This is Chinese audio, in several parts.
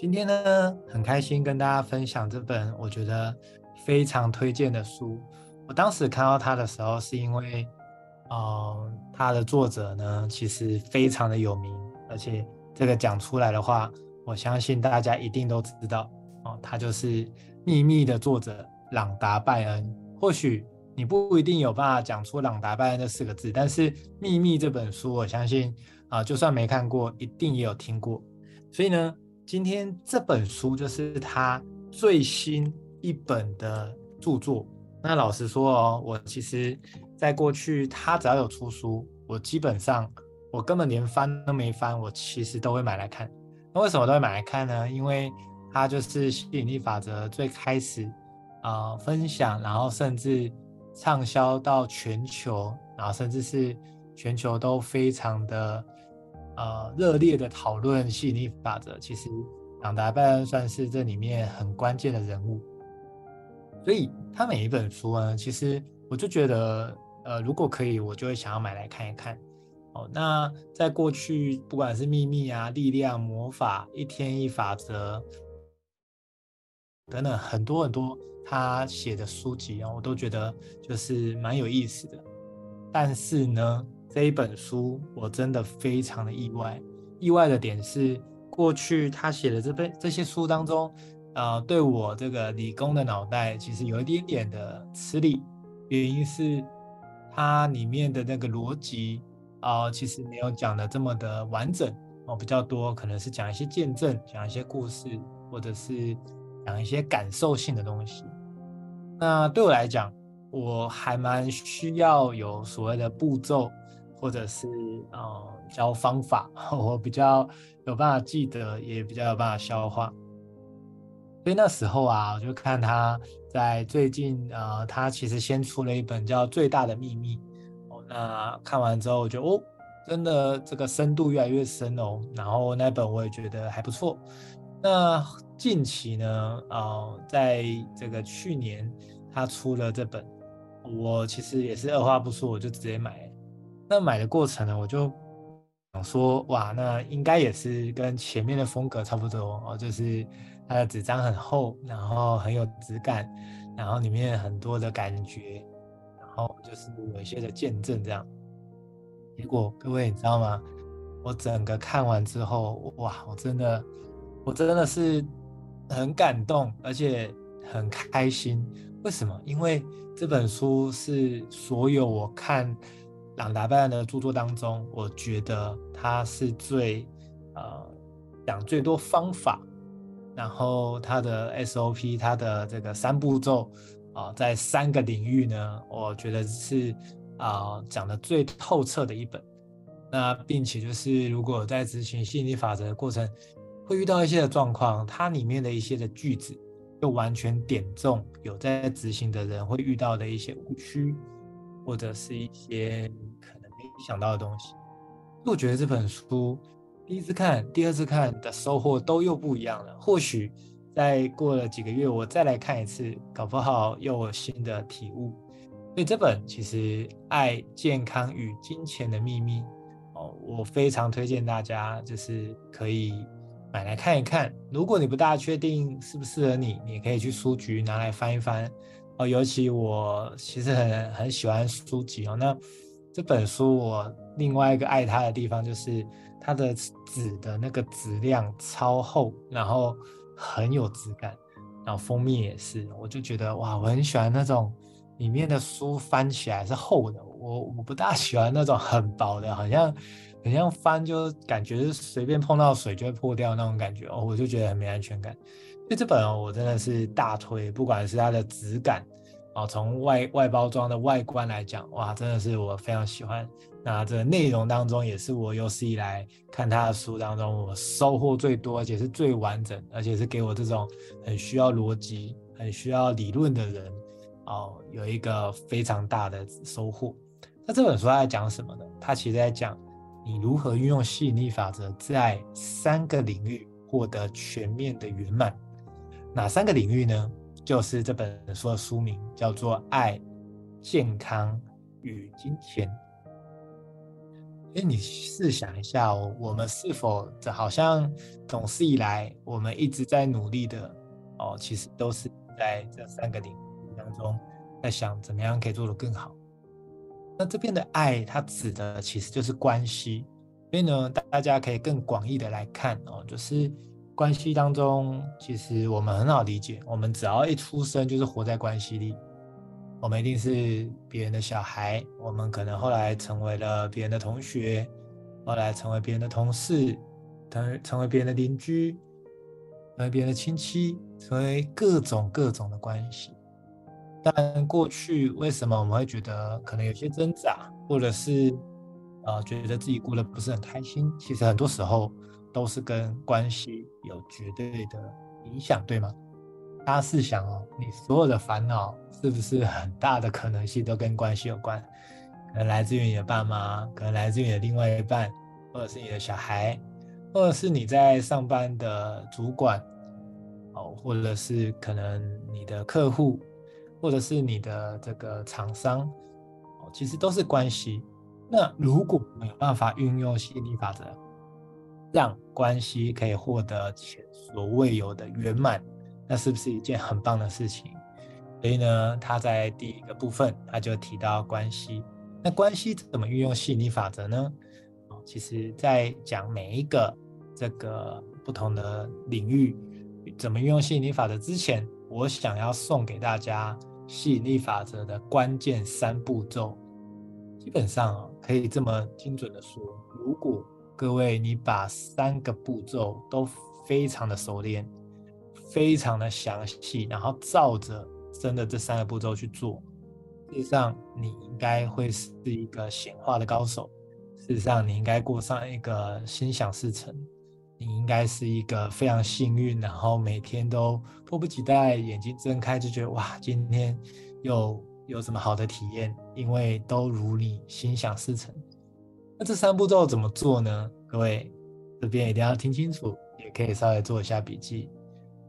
今天呢，很开心跟大家分享这本我觉得非常推荐的书。我当时看到它的时候，是因为，呃，它的作者呢，其实非常的有名，而且这个讲出来的话，我相信大家一定都知道哦，他就是《秘密》的作者朗达·拜恩。或许你不一定有办法讲出朗达·拜恩这四个字，但是《秘密》这本书，我相信啊，就算没看过，一定也有听过。所以呢。今天这本书就是他最新一本的著作。那老实说哦，我其实在过去他只要有出书，我基本上我根本连翻都没翻，我其实都会买来看。那为什么都会买来看呢？因为它就是吸引力法则最开始啊、分享，然后甚至畅销到全球，然后甚至是全球都非常的。呃，热烈的讨论吸引力法则，其实朗达·拜恩算是这里面很关键的人物。所以他每一本书呢，其实我就觉得，呃，如果可以，我就会想要买来看一看。哦，那在过去，不管是秘密啊、力量、魔法、一天一法则等等很多很多他写的书籍啊，我都觉得就是蛮有意思的。但是呢，这一本书我真的非常的意外，意外的点是，过去他写的这本这些书当中，呃，对我这个理工的脑袋其实有一点点的吃力，原因是它里面的那个逻辑啊、呃，其实没有讲的这么的完整哦，比较多可能是讲一些见证，讲一些故事，或者是讲一些感受性的东西。那对我来讲，我还蛮需要有所谓的步骤。或者是呃教方法，我比较有办法记得，也比较有办法消化。所以那时候啊，我就看他在最近呃，他其实先出了一本叫《最大的秘密》哦。那看完之后，我觉得哦，真的这个深度越来越深哦。然后那本我也觉得还不错。那近期呢，呃，在这个去年他出了这本，我其实也是二话不说，我就直接买。那买的过程呢，我就想说，哇，那应该也是跟前面的风格差不多哦，就是它的纸张很厚，然后很有质感，然后里面很多的感觉，然后就是有一些的见证这样。结果各位你知道吗？我整个看完之后，哇，我真的，我真的是很感动，而且很开心。为什么？因为这本书是所有我看。朗达·拜恩的著作当中，我觉得他是最呃讲最多方法，然后他的 SOP，他的这个三步骤啊、在三个领域呢，我觉得是啊、呃、讲的最透彻的一本。那并且就是如果在执行吸引力法则的过程会遇到一些的状况，它里面的一些的句子就完全点中有在执行的人会遇到的一些误区。或者是一些可能没想到的东西，我觉得这本书第一次看、第二次看的收获都又不一样了。或许再过了几个月，我再来看一次，搞不好又有新的体悟。所以这本其实《爱、健康与金钱的秘密》哦，我非常推荐大家，就是可以买来看一看。如果你不大确定适不适合你，你可以去书局拿来翻一翻。哦，尤其我其实很很喜欢书籍哦。那这本书我另外一个爱它的地方就是它的纸的那个质量超厚，然后很有质感，然后封面也是，我就觉得哇，我很喜欢那种里面的书翻起来是厚的。我我不大喜欢那种很薄的，好像好像翻就感觉是随便碰到水就会破掉那种感觉哦，我就觉得很没安全感。所以这本，我真的是大推，不管是它的质感哦，从外外包装的外观来讲，哇，真的是我非常喜欢。那这个内容当中，也是我有史以来看他的书当中，我收获最多，而且是最完整，而且是给我这种很需要逻辑、很需要理论的人哦，有一个非常大的收获。那这本书它在讲什么呢？它其实在讲你如何运用吸引力法则，在三个领域获得全面的圆满。哪三个领域呢？就是这本书的书名叫做《爱、健康与金钱》。哎，你试想一下，我们是否这好像总是以来我们一直在努力的哦，其实都是在这三个领域当中，在想怎么样可以做得更好。那这边的爱，它指的其实就是关系，所以呢，大家可以更广义的来看哦，就是关系当中，其实我们很好理解，我们只要一出生就是活在关系里。我们一定是别人的小孩，我们可能后来成为了别人的同学，后来成为别人的同事，成成为别人的邻居，成为别人的亲戚，成为各种各种的关系。但过去为什么我们会觉得可能有些挣扎，或者是呃觉得自己过得不是很开心？其实很多时候都是跟关系有绝对的影响，对吗？大家试想哦，你所有的烦恼是不是很大的可能性都跟关系有关？可能来自于你的爸妈，可能来自于你的另外一半，或者是你的小孩，或者是你在上班的主管，哦，或者是可能你的客户，或者是你的这个厂商，哦，其实都是关系。那如果没有办法运用吸引力法则，让关系可以获得前所未有的圆满。那是不是一件很棒的事情？所以呢，他在第一个部分他就提到关系。那关系怎么运用吸引力法则呢？其实，在讲每一个这个不同的领域怎么运用吸引力法则之前，我想要送给大家吸引力法则的关键三步骤。基本上可以这么精准的说，如果各位你把三个步骤都非常的熟练。非常的详细，然后照着真的这三个步骤去做，事实上你应该会是一个显化的高手。事实上你应该过上一个心想事成，你应该是一个非常幸运，然后每天都迫不及待，眼睛睁开就觉得哇，今天又有什么好的体验，因为都如你心想事成。那这三步骤怎么做呢？各位这边一定要听清楚，也可以稍微做一下笔记。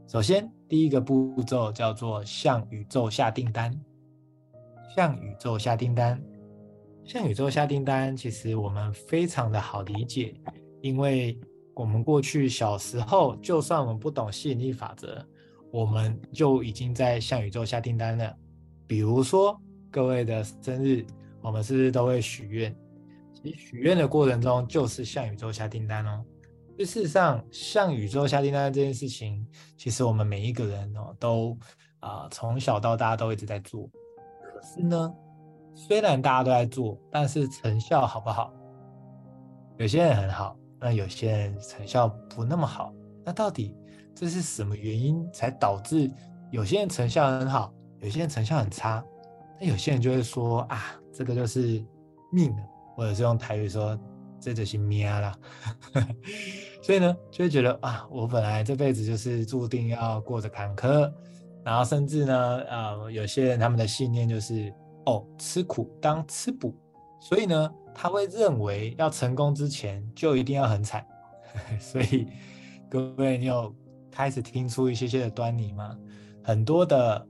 首先，第一个步骤叫做向宇宙下订单。向宇宙下订单，向宇宙下订单，其实我们非常的好理解，因为我们过去小时候，就算我们不懂吸引力法则，我们就已经在向宇宙下订单了。比如说，各位的生日，我们是不是都会许愿？其实许愿的过程中，就是向宇宙下订单哦。事实上，向宇宙下订单这件事情，其实我们每一个人哦，都啊从小到大都一直在做。可是呢，虽然大家都在做，但是成效好不好？有些人很好，那有些人成效不那么好。那到底这是什么原因才导致有些人成效很好，有些人成效很差？那有些人就会说啊，这个就是命，或者是用台语说。这就是命啦，所以呢，就会觉得啊，我本来这辈子就是注定要过着坎坷，然后甚至呢，呃，有些人他们的信念就是哦，吃苦当吃补，所以呢，他会认为要成功之前就一定要很惨，所以各位，你有开始听出一些些的端倪吗？很多的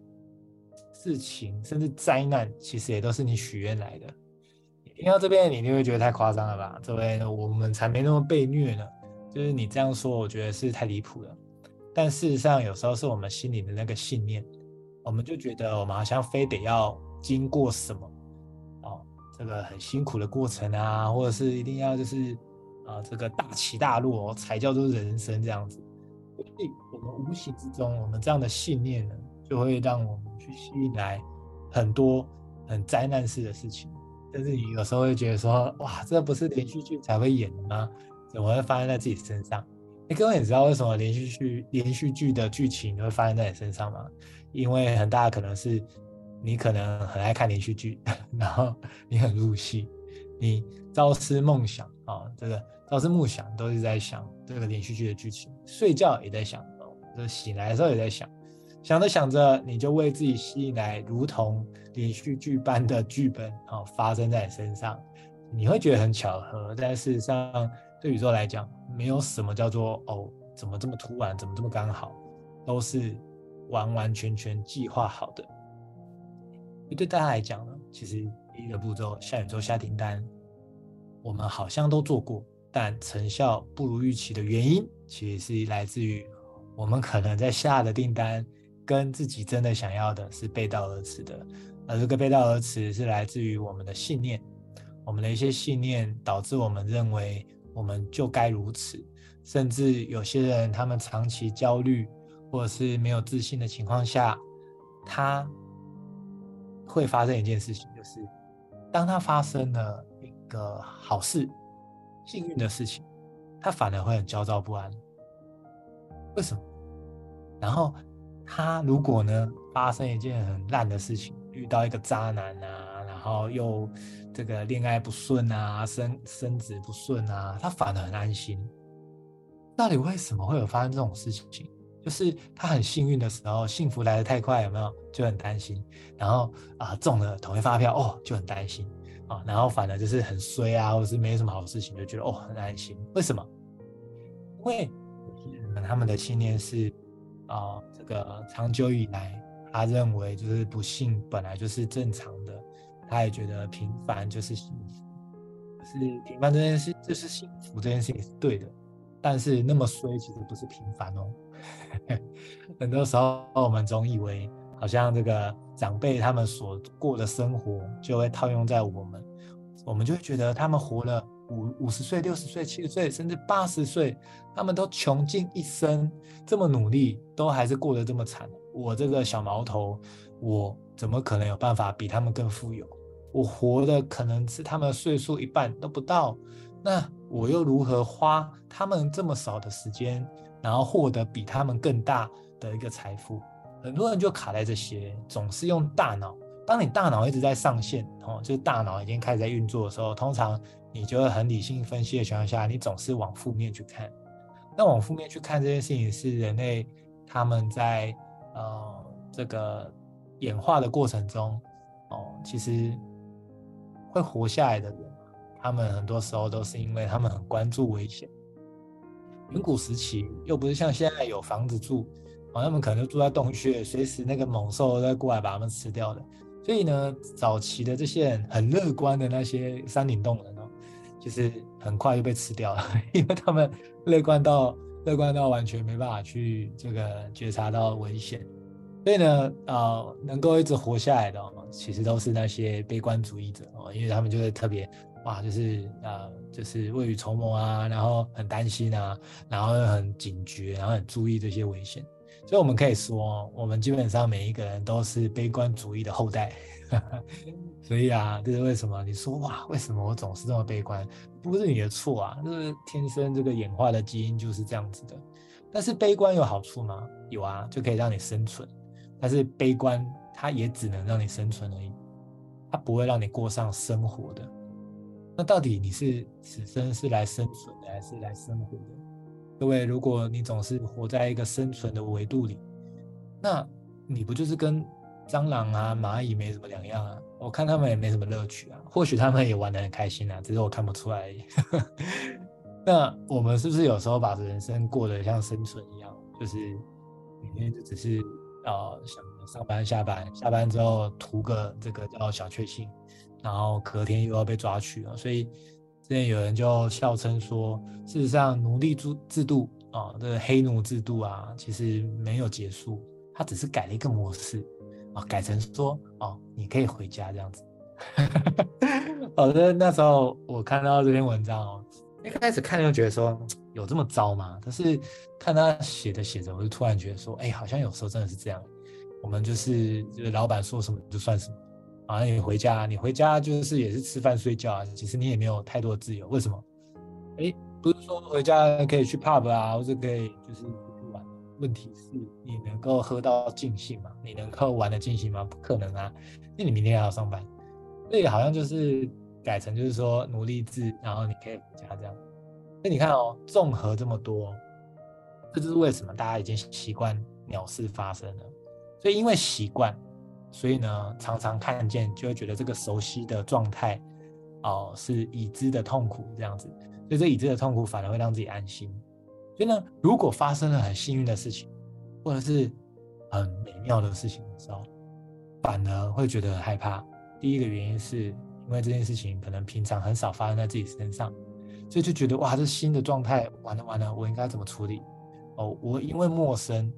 事情，甚至灾难，其实也都是你许愿来的。听到这边，你就会觉得太夸张了吧？这位，我们才没那么被虐呢。就是你这样说，我觉得是太离谱了。但事实上，有时候是我们心里的那个信念，我们就觉得我们好像非得要经过什么哦，这个很辛苦的过程啊，或者是一定要就是啊、这个大起大落才叫做人生这样子。所以，我们无形之中，我们这样的信念呢，就会让我们去吸引来很多很灾难式的事情。但是你有时候会觉得说，哇，这不是连续剧才会演的吗？怎么会发生在自己身上？哎，各位，你知道为什么连续剧连续剧的剧情会发生在你身上吗？因为很大的可能是你可能很爱看连续剧，然后你很入戏，你朝思暮想啊、哦，这个朝思暮想都是在想这个连续剧的剧情，睡觉也在想，哦就醒来的时候也在想。想着想着，你就为自己吸引来如同连续剧般的剧本啊，发生在你身上，你会觉得很巧合，但事实上对宇宙来讲，没有什么叫做哦，怎么这么突然，怎么这么刚好，都是完完全全计划好的。对大家来讲呢，其实一个步骤下宇宙下订单，我们好像都做过，但成效不如预期的原因，其实是来自于我们可能在下的订单跟自己真的想要的是背道而驰的，而这个背道而驰是来自于我们的信念，我们的一些信念导致我们认为我们就该如此，甚至有些人他们长期焦虑或者是没有自信的情况下，他会发生一件事情，就是当他发生了一个好事、幸运的事情，他反而会很焦躁不安。为什么？然后他如果呢发生一件很烂的事情，遇到一个渣男啊，然后又这个恋爱不顺啊，生生子不顺啊，他反而很安心。到底为什么会有发生这种事情？就是他很幸运的时候，幸福来得太快，有没有就很担心？然后啊中了统一发票哦，就很担心啊。然后反而就是很衰啊，或者是没什么好事情，就觉得哦很安心。为什么？因为他们的信念是啊，这个长久以来他认为就是不幸本来就是正常的，他也觉得平凡就是幸福，是平凡这件事就是幸福这件事也是对的。但是那么衰其实不是平凡哦。很多时候，我们总以为好像这个长辈他们所过的生活就会套用在我们，我们就会觉得他们活了五五十岁、六十岁、七十岁，甚至八十岁，他们都穷尽一生这么努力，都还是过得这么惨。我这个小毛头，我怎么可能有办法比他们更富有？我活的可能是他们岁数一半都不到，那我又如何花他们这么少的时间？然后获得比他们更大的一个财富，很多人就卡在这些，总是用大脑。当你大脑一直在上线，哦，就是大脑已经开始在运作的时候，通常你就会很理性分析的情况下，你总是往负面去看。那往负面去看这件事情，是人类他们在呃这个演化的过程中，哦，其实会活下来的人，他们很多时候都是因为他们很关注危险。远古时期又不是像现在有房子住，啊，他们可能就住在洞穴，随时那个猛兽都在过来把他们吃掉的。所以呢，早期的这些人很乐观的那些山顶洞人，就是很快就被吃掉了，因为他们乐观到乐观到完全没办法去这个觉察到危险。所以呢，呃，能够一直活下来的，其实都是那些悲观主义者哦，因为他们就会特别。哇，就是呃，就是未雨绸缪啊，然后很担心啊，然后很警觉，然后很注意这些危险。所以我们可以说，我们基本上每一个人都是悲观主义的后代。所以啊，这是为什么？你说哇，为什么我总是这么悲观？不是你的错啊，就是天生这个演化的基因就是这样子的。但是悲观有好处吗？有啊，就可以让你生存。但是悲观它也只能让你生存而已，它不会让你过上生活的。那到底你是此生是来生存的，还是来生活的？各位，如果你总是活在一个生存的维度里，那你不就是跟蟑螂啊、蚂蚁没什么两样啊？我看他们也没什么乐趣啊。或许他们也玩得很开心啊，只是我看不出来。那我们是不是有时候把人生过得像生存一样，就是每天就只是呃想上班下班，下班之后图个这个叫小确幸。然后隔天又要被抓去了，所以之前有人就笑称说，事实上奴隶制制度啊，这个黑奴制度啊，其实没有结束，它只是改了一个模式啊，改成说哦，你可以回家这样子。好的，那时候我看到这篇文章哦，一开始看就觉得说有这么糟吗？可是看他写着写着，我就突然觉得说，哎，好像有时候真的是这样，我们就是就是老板说什么就算什么。啊，你回家，你回家就是也是吃饭睡觉啊。其实你也没有太多自由。为什么？哎，不是说回家可以去 pub 啊，或者可以就是。问题是，你能够喝到尽兴吗？你能够玩得尽兴吗？不可能啊，那你明天还要上班。所以好像就是改成就是说奴隶制，然后你可以回家这样。那你看哦，综合这么多，这就是为什么大家已经习惯鸟事发生了。所以因为习惯。所以呢，常常看见就会觉得这个熟悉的状态，哦，是已知的痛苦这样子。所以这已知的痛苦反而会让自己安心。所以呢，如果发生了很幸运的事情，或者是很美妙的事情的时候，反而会觉得害怕。第一个原因是因为这件事情可能平常很少发生在自己身上，所以就觉得哇，这新的状态，完了完了，我应该怎么处理？哦，我因为陌生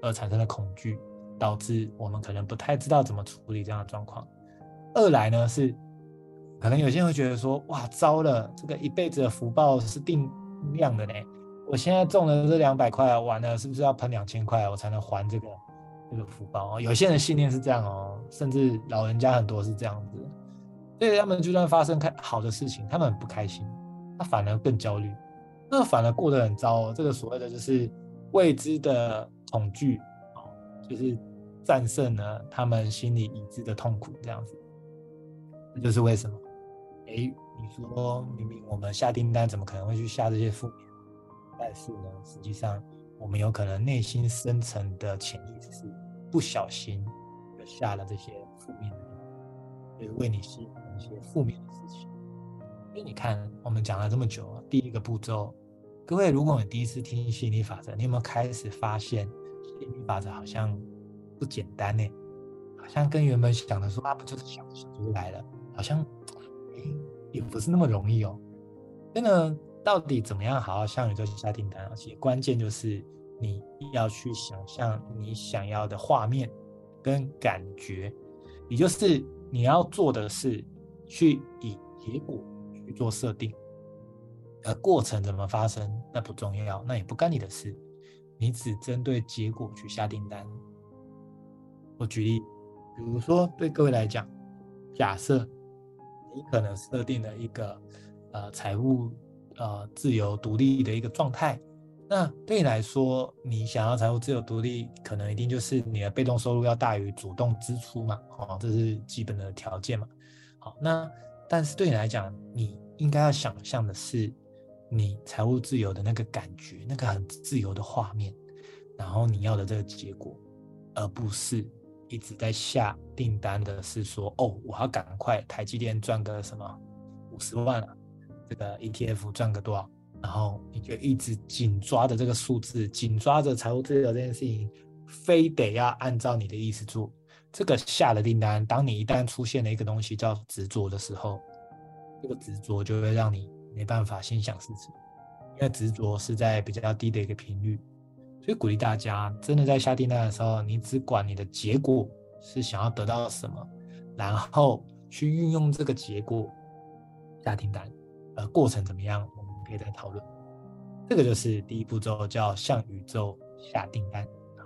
而产生了恐惧，导致我们可能不太知道怎么处理这样的状况。二来呢是，可能有些人会觉得说，哇，糟了，这个一辈子的福报是定量的呢。我现在中了这两百块，完了是不是要喷两千块，我才能还这个这个福报？有些人信念是这样哦，甚至老人家很多是这样子，所以他们就算发生开好的事情，他们很不开心，他反而更焦虑，那反而过得很糟。这个所谓的就是未知的恐惧，就是战胜了他们心里已知的痛苦，这样子。这就是为什么？哎，你说明明我们下订单，怎么可能会去下这些负面？但是呢，实际上我们有可能内心深层的潜意识是不小心下了这些负面的，就是为你吸引一些负面的事情。所以你看，我们讲了这么久，第一个步骤，各位，如果你第一次听吸引力法则，你有没有开始发现吸引力法则好像不简单呢？好像跟原本想的说啊，不就是想想就来了？好像也不是那么容易哦。真的。到底怎么样好好向宇宙下订单？而且关键就是你要去想象你想要的画面跟感觉，也就是你要做的是去以结果去做设定，而过程怎么发生那不重要，那也不干你的事，你只针对结果去下订单。我举例，比如说对各位来讲，假设你可能设定了一个呃财务。呃，自由独立的一个状态。那对你来说，你想要财务自由独立，可能一定就是你的被动收入要大于主动支出嘛？哦，这是基本的条件嘛。好，那但是对你来讲，你应该要想象的是你财务自由的那个感觉，那个很自由的画面，然后你要的这个结果，而不是一直在下订单的是说，哦，我要赶快台积电赚个什么五十万啊。这个 ETF 赚个多少，然后你就一直紧抓着这个数字，紧抓着财务自由这件事情，非得要按照你的意思做。这个下了订单，当你一旦出现了一个东西叫执着的时候，这个执着就会让你没办法心想事成，因为执着是在比较低的一个频率。所以鼓励大家，真的在下订单的时候，你只管你的结果是想要得到什么，然后去运用这个结果下订单。呃，过程怎么样？我们可以再讨论。这个就是第一步骤，叫向宇宙下订单啊。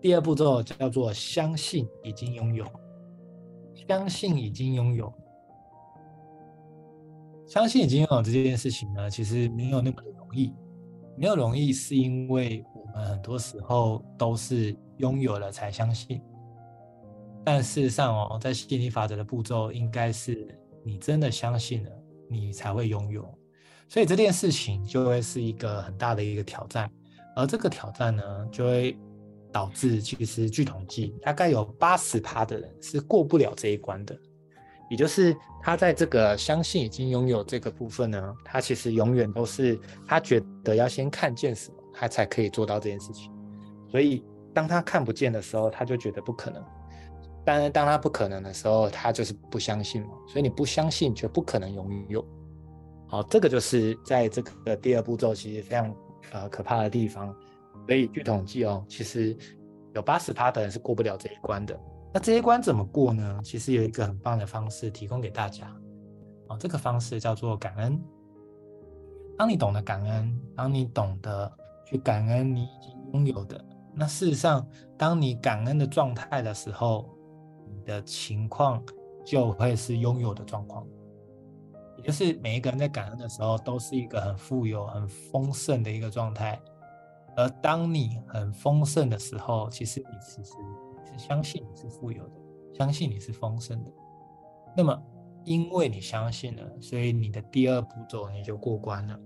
第二步骤叫做相信已经拥有，相信已经拥有，相信已经拥有这件事情呢，其实没有那么容易。没有容易，是因为我们很多时候都是拥有了才相信。但事实上哦，在吸引力法则的步骤，应该是你真的相信了。你才会拥有，所以这件事情就会是一个很大的一个挑战，而这个挑战呢，就会导致其实据统计，大概有八十趴的人是过不了这一关的，也就是他在这个相信已经拥有这个部分呢，他其实永远都是他觉得要先看见什么，他才可以做到这件事情，所以当他看不见的时候，他就觉得不可能。当然，当他不可能的时候，他就是不相信嘛。所以你不相信，就不可能拥有。好，这个就是在这个第二步骤，其实非常呃可怕的地方。所以据统计哦，其实有八十趴的人是过不了这一关的。那这一关怎么过呢？其实有一个很棒的方式提供给大家。哦，这个方式叫做感恩。当你懂得感恩，当你懂得去感恩你已经拥有的，那事实上，当你感恩的状态的时候，的情况就会是拥有的状况，也就是每一个人在感恩的时候都是一个很富有、很丰盛的一个状态。而当你很丰盛的时候，其实你其实是相信你是富有的，相信你是丰盛的。那么，因为你相信了，所以你的第二步骤你就过关了。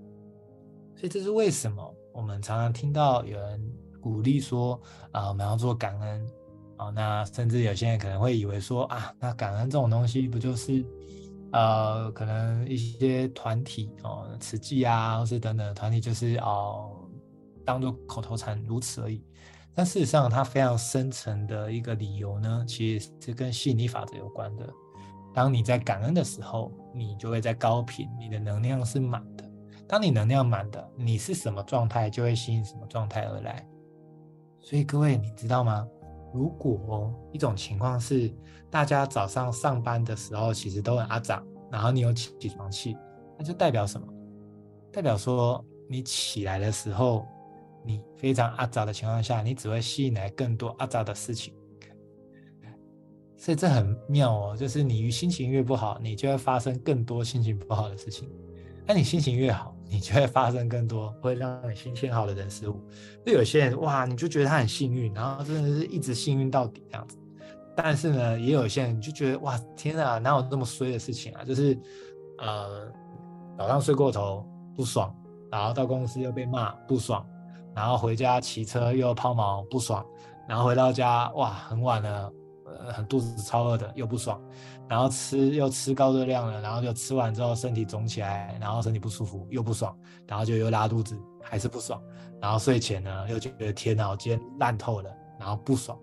所以这是为什么我们常常听到有人鼓励说：“啊，我们要做感恩。”哦，那甚至有些人可能会以为说啊，那感恩这种东西不就是，呃，可能一些团体哦，慈济啊，或是等等团体，就是哦，当做口头禅如此而已。但事实上，它非常深层的一个理由呢，其实是跟吸引力法则有关的。当你在感恩的时候，你就会在高频，你的能量是满的。当你能量满的，你是什么状态，就会吸引什么状态而来。所以各位，你知道吗？如果一种情况是，大家早上上班的时候其实都很阿杂，然后你有起床气，那就代表什么？代表说你起来的时候，你非常阿杂的情况下，你只会吸引来更多阿杂的事情。所以这很妙哦，就是你心情越不好，你就会发生更多心情不好的事情；那你心情越好，你就会发生更多会让你心情好的人事物。就有些人哇，你就觉得他很幸运，然后真的是一直幸运到底这样子。但是呢，也有些人就觉得哇，天啊，哪有这么衰的事情啊？就是呃，早上睡过头不爽，然后到公司又被骂不爽，然后回家骑车又抛锚不爽，然后回到家哇，很晚了。呃，很肚子超饿的，又不爽，然后吃又吃高热量了，然后就吃完之后身体肿起来，然后身体不舒服又不爽，然后就又拉肚子，还是不爽，然后睡前呢又觉得天哪，我今天烂透了，然后不爽，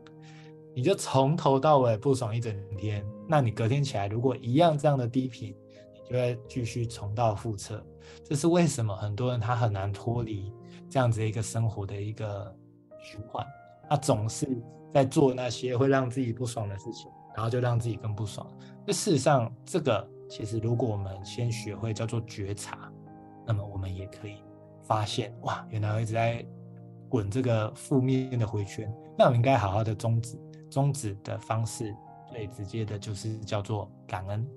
你就从头到尾不爽一整天，那你隔天起来如果一样这样的低频，你就会继续重蹈覆辙。这是为什么很多人他很难脱离这样子一个生活的一个循环，他总是。在做那些会让自己不爽的事情，然后就让自己更不爽。那事实上，这个其实如果我们先学会叫做觉察，那么我们也可以发现，哇，原来我一直在滚这个负面的回圈。那我们应该好好的终止，终止的方式最直接的就是叫做感恩。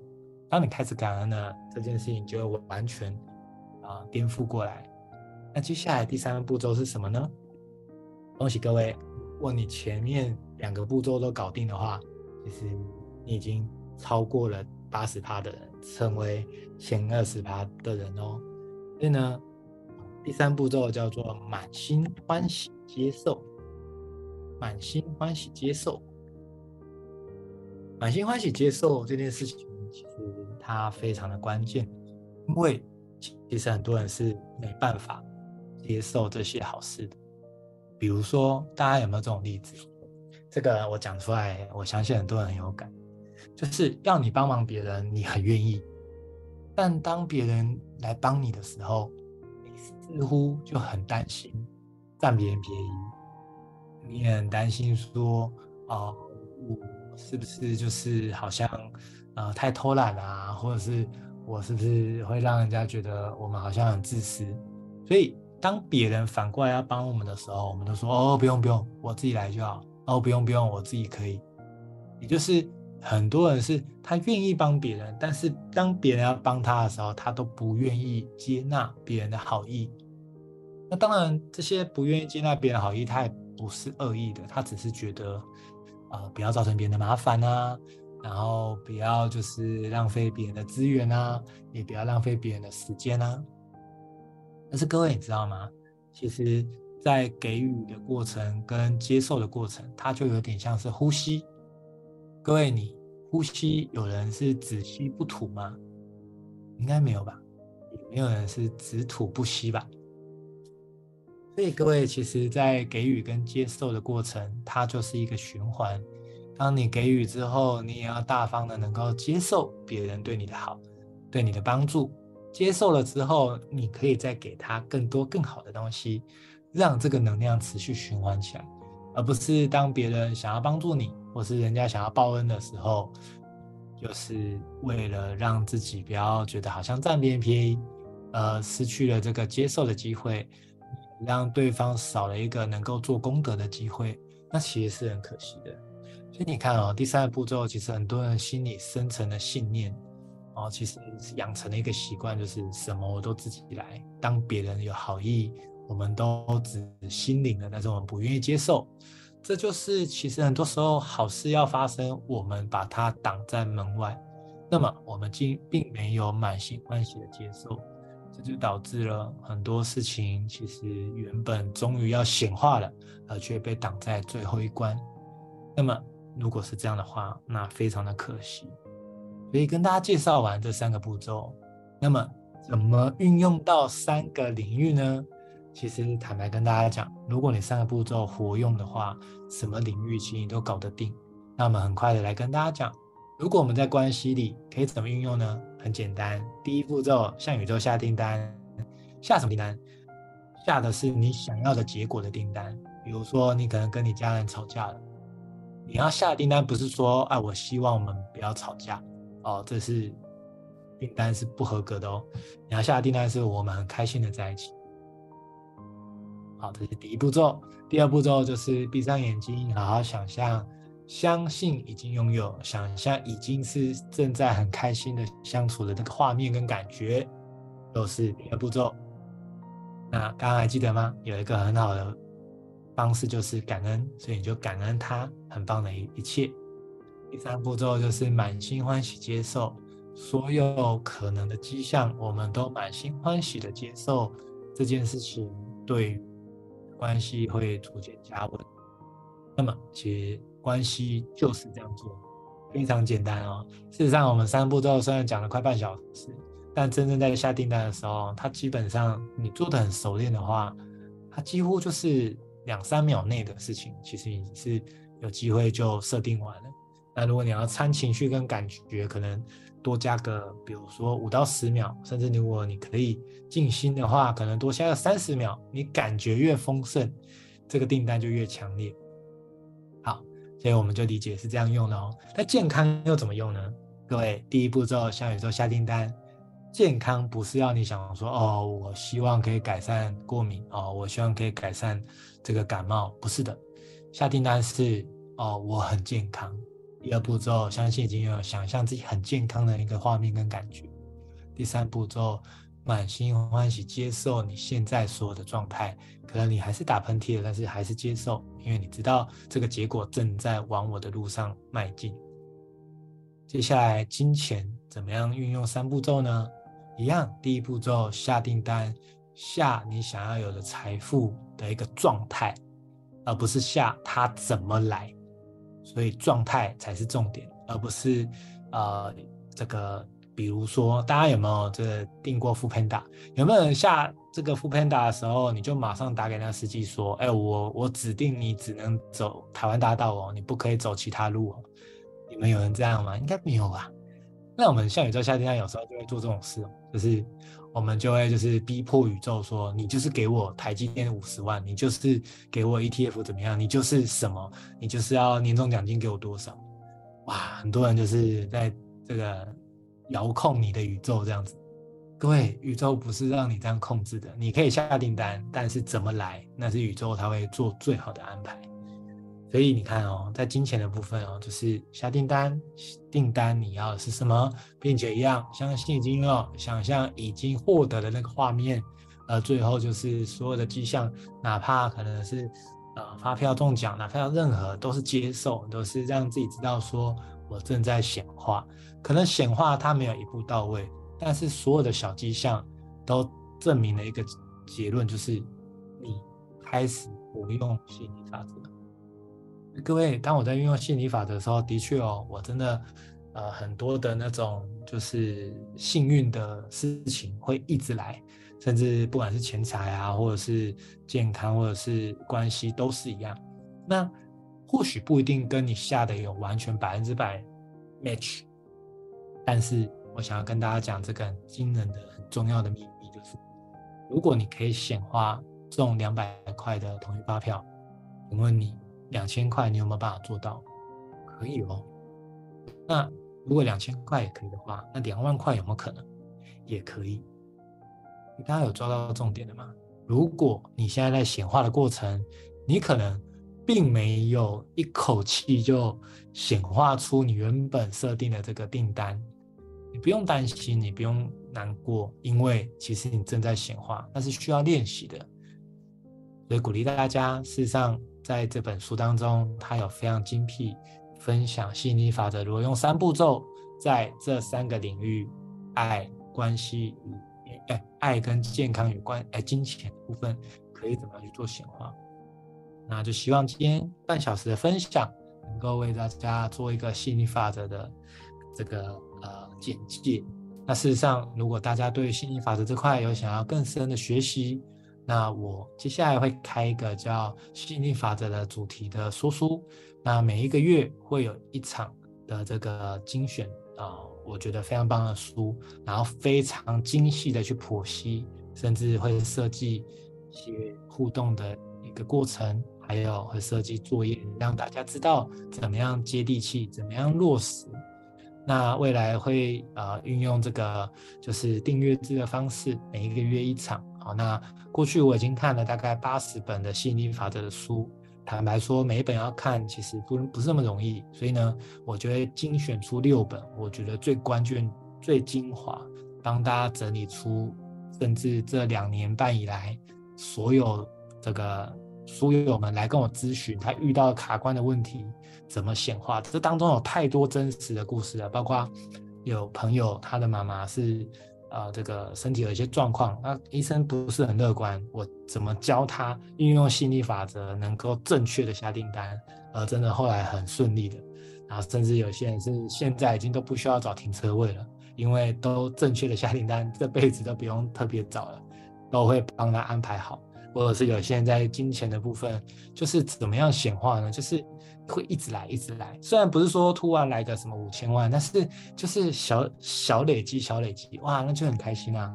当你开始感恩了，这件事情就会完全啊颠覆过来。那接下来第三个步骤是什么呢？恭喜各位。如果你前面两个步骤都搞定的话，其实你已经超过了八十趴的人，成为前二十趴的人哦。所以呢，第三步骤叫做满心欢喜接受，满心欢喜接受，满心欢喜接受这件事情，其实它非常的关键，因为其实很多人是没办法接受这些好事的。比如说，大家有没有这种例子？这个我讲出来，我相信很多人很有感。就是要你帮忙别人，你很愿意，但当别人来帮你的时候，你似乎就很担心占别人便宜，你也很担心说，哦，我是不是就是好像呃太偷懒啊，或者是我是不是会让人家觉得我们好像很自私，所以。当别人反过来要帮我们的时候，我们都说：“哦，不用不用，我自己来就好。”“哦，不用不用，我自己可以。”也就是很多人是他愿意帮别人，但是当别人要帮他的时候，他都不愿意接纳别人的好意。那当然，这些不愿意接纳别人的好意，他也不是恶意的，他只是觉得，呃，不要造成别人的麻烦啊，然后不要就是浪费别人的资源啊，也不要浪费别人的时间啊。但是各位，你知道吗？其实，在给予的过程跟接受的过程，它就有点像是呼吸。各位，你呼吸，有人是只吸不吐吗？应该没有吧？也没有人是只吐不吸吧？所以，各位，其实，在给予跟接受的过程，它就是一个循环。当你给予之后，你也要大方的能够接受别人对你的好，对你的帮助。接受了之后，你可以再给他更多更好的东西，让这个能量持续循环起来，而不是当别人想要帮助你，或是人家想要报恩的时候，就是为了让自己不要觉得好像占别人便宜，呃，失去了这个接受的机会，让对方少了一个能够做功德的机会，那其实是很可惜的。所以你看哦，第三个步骤，其实很多人心里深层的信念。哦，其实养成了一个习惯，就是什么我都自己来。当别人有好意，我们都只心领了，但是我们不愿意接受。这就是其实很多时候好事要发生，我们把它挡在门外。那么我们竟并没有满心欢喜的接受，这就导致了很多事情其实原本终于要显化了，而却被挡在最后一关。那么如果是这样的话，那非常的可惜。所以跟大家介绍完这三个步骤，那么怎么运用到三个领域呢？其实坦白跟大家讲，如果你三个步骤活用的话，什么领域其实你都搞得定。那我们很快的来跟大家讲，如果我们在关系里可以怎么运用呢？很简单，第一步骤向宇宙下订单，下什么订单？下的是你想要的结果的订单。比如说，你可能跟你家人吵架了，你要下订单不是说，哎，我希望我们不要吵架哦，这是订单是不合格的哦。你要下的订单是我们很开心的在一起。好，这是第一步骤。第二步骤就是闭上眼睛，好好想象，相信已经拥有，想象已经是正在很开心的相处的那个画面跟感觉，都是第二步骤。那刚刚还记得吗？有一个很好的方式就是感恩，所以你就感恩他很棒的一一切。第三步骤就是满心欢喜接受所有可能的迹象，我们都满心欢喜的接受这件事情，对。关系会逐渐加温，那么其实关系就是这样做，非常简单哦。事实上，我们三步骤虽然讲了快半小时，但真正在下订单的时候，它基本上你做的很熟练的话，它几乎就是两三秒内的事情，其实你是有机会就设定完了。那如果你要掺情绪跟感觉，可能。多加个，比如说五到十秒，甚至如果你可以静心的话，可能多加个三十秒。你感觉越丰盛，这个订单就越强烈。好，所以我们就理解是这样用的哦。那健康又怎么用呢？各位，第一步骤向宇宙下订单，健康不是要你想说哦，我希望可以改善过敏哦，我希望可以改善这个感冒，不是的，下订单是哦，我很健康。第二步骤，相信已经有想象自己很健康的一个画面跟感觉。第三步骤，满心欢喜接受你现在所有的状态。可能你还是打喷嚏了，但是还是接受，因为你知道这个结果正在往我的路上迈进。接下来，金钱怎么样运用三步骤呢？一样，第一步骤下订单，下你想要有的财富的一个状态，而不是下它怎么来。所以状态才是重点，而不是呃这个，比如说大家有没有这个订过副 Panda？有没有人下这个副 Panda 的时候，你就马上打给那个司机说：“哎，我我指定你只能走台湾大道哦，你不可以走其他路哦。”你们有人这样吗？应该没有吧？那我们像宇宙下订单有时候就会做这种事，就是。我们就会就是逼迫宇宙说，你就是给我台积电五十万，你就是给我 ETF 怎么样，你就是什么，你就是要年终奖金给我多少？哇，很多人就是在这个遥控你的宇宙这样子。各位，宇宙不是让你这样控制的，你可以下订单，但是怎么来，那是宇宙他会做最好的安排。所以你看哦，在金钱的部分哦，就是下订单，订单你要的是什么，并且一样相信已经有，想象已经获得的那个画面，呃，最后就是所有的迹象，哪怕可能是呃发票中奖，哪怕任何都是接受，都是让自己知道说我正在显化，可能显化它没有一步到位，但是所有的小迹象都证明了一个结论，就是你开始不用吸引力法则。各位，当我在运用吸引力法的时候，的确哦，我真的，呃，很多的那种就是幸运的事情会一直来，甚至不管是钱财啊，或者是健康，或者是关系，都是一样。那或许不一定跟你下的有完全百分之百 match，但是我想要跟大家讲这个很惊人的、很重要的秘密，就是如果你可以显化中两百块的统一发票，请问你？两千块，你有没有办法做到？可以哦。那如果两千块也可以的话，那两万块有没有可能？也可以。你大家有抓到重点的吗？如果你现在在显化的过程，你可能并没有一口气就显化出你原本设定的这个订单，你不用担心，你不用难过，因为其实你正在显化，那是需要练习的。所以鼓励大家，事实上。在这本书当中，他有非常精辟分享吸引力法则，如果用三步骤，在这三个领域，爱、关系与哎，爱跟健康有关，哎，金钱部分可以怎么样去做显化？那就希望今天半小时的分享，能够为大家做一个吸引力法则的这个呃简介。那事实上，如果大家对吸引力法则这块有想要更深的学习，那我接下来会开一个叫吸引力法则的主题的说书，那每一个月会有一场的这个精选啊、我觉得非常棒的书，然后非常精细的去剖析，甚至会设计一些互动的一个过程，还有会设计作业，让大家知道怎么样接地气，怎么样落实。那未来会呃运用这个就是订阅制的方式，每一个月一场。好，那过去我已经看了大概八十本的吸引力法则的书，坦白说每一本要看其实不不是那么容易，所以呢，我就会精选出六本，我觉得最关键、最精华，帮大家整理出，甚至这两年半以来所有这个书友们来跟我咨询，他遇到卡关的问题。怎么显化？这当中有太多真实的故事了，包括有朋友他的妈妈是呃这个身体有一些状况，那医生不是很乐观，我怎么教他运用吸引力法则，能够正确的下订单，而真的后来很顺利的，然后甚至有些人是现在已经都不需要找停车位了，因为都正确的下订单，这辈子都不用特别找了，都会帮他安排好。或者是有些人在金钱的部分，就是怎么样显化呢？就是会一直来，一直来。虽然不是说突然来个什么五千万，但是就是小小累积，小累积，哇，那就很开心啊。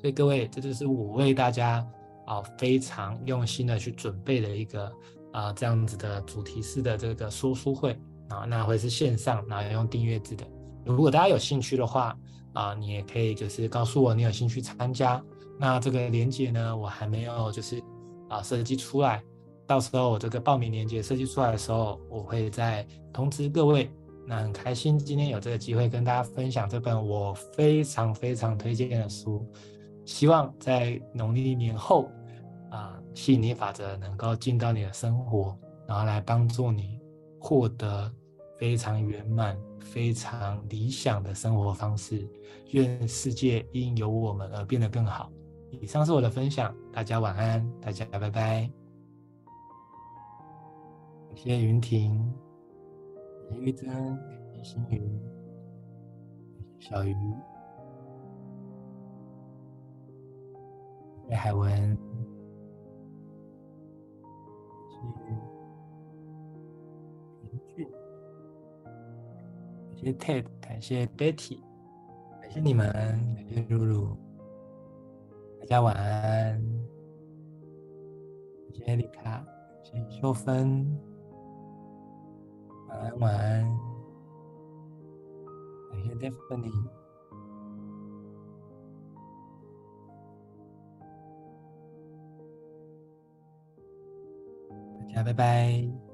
所以各位，这就是我为大家啊非常用心的去准备的一个啊这样子的主题式的这个说书会啊，那会是线上，然后用订阅制的。如果大家有兴趣的话啊，你也可以就是告诉我你有兴趣参加。那这个链接呢，我还没有就是啊设计出来，到时候我这个报名链接设计出来的时候，我会再通知各位。那很开心今天有这个机会跟大家分享这本我非常非常推荐的书，希望在农历年后啊，吸引力法则能够进到你的生活，然后来帮助你获得非常圆满、非常理想的生活方式。愿世界因有我们而变得更好。以上是我的分享，大家晚安，大家拜拜。感谢云婷，感谢玉珍，感谢星云，感谢小鱼，感谢海文，感谢 Ted，感谢 Betty，感谢你们，感谢露露。大家晚安，谢谢丽卡，谢谢秀芬，晚安晚安，感谢订阅大家拜拜。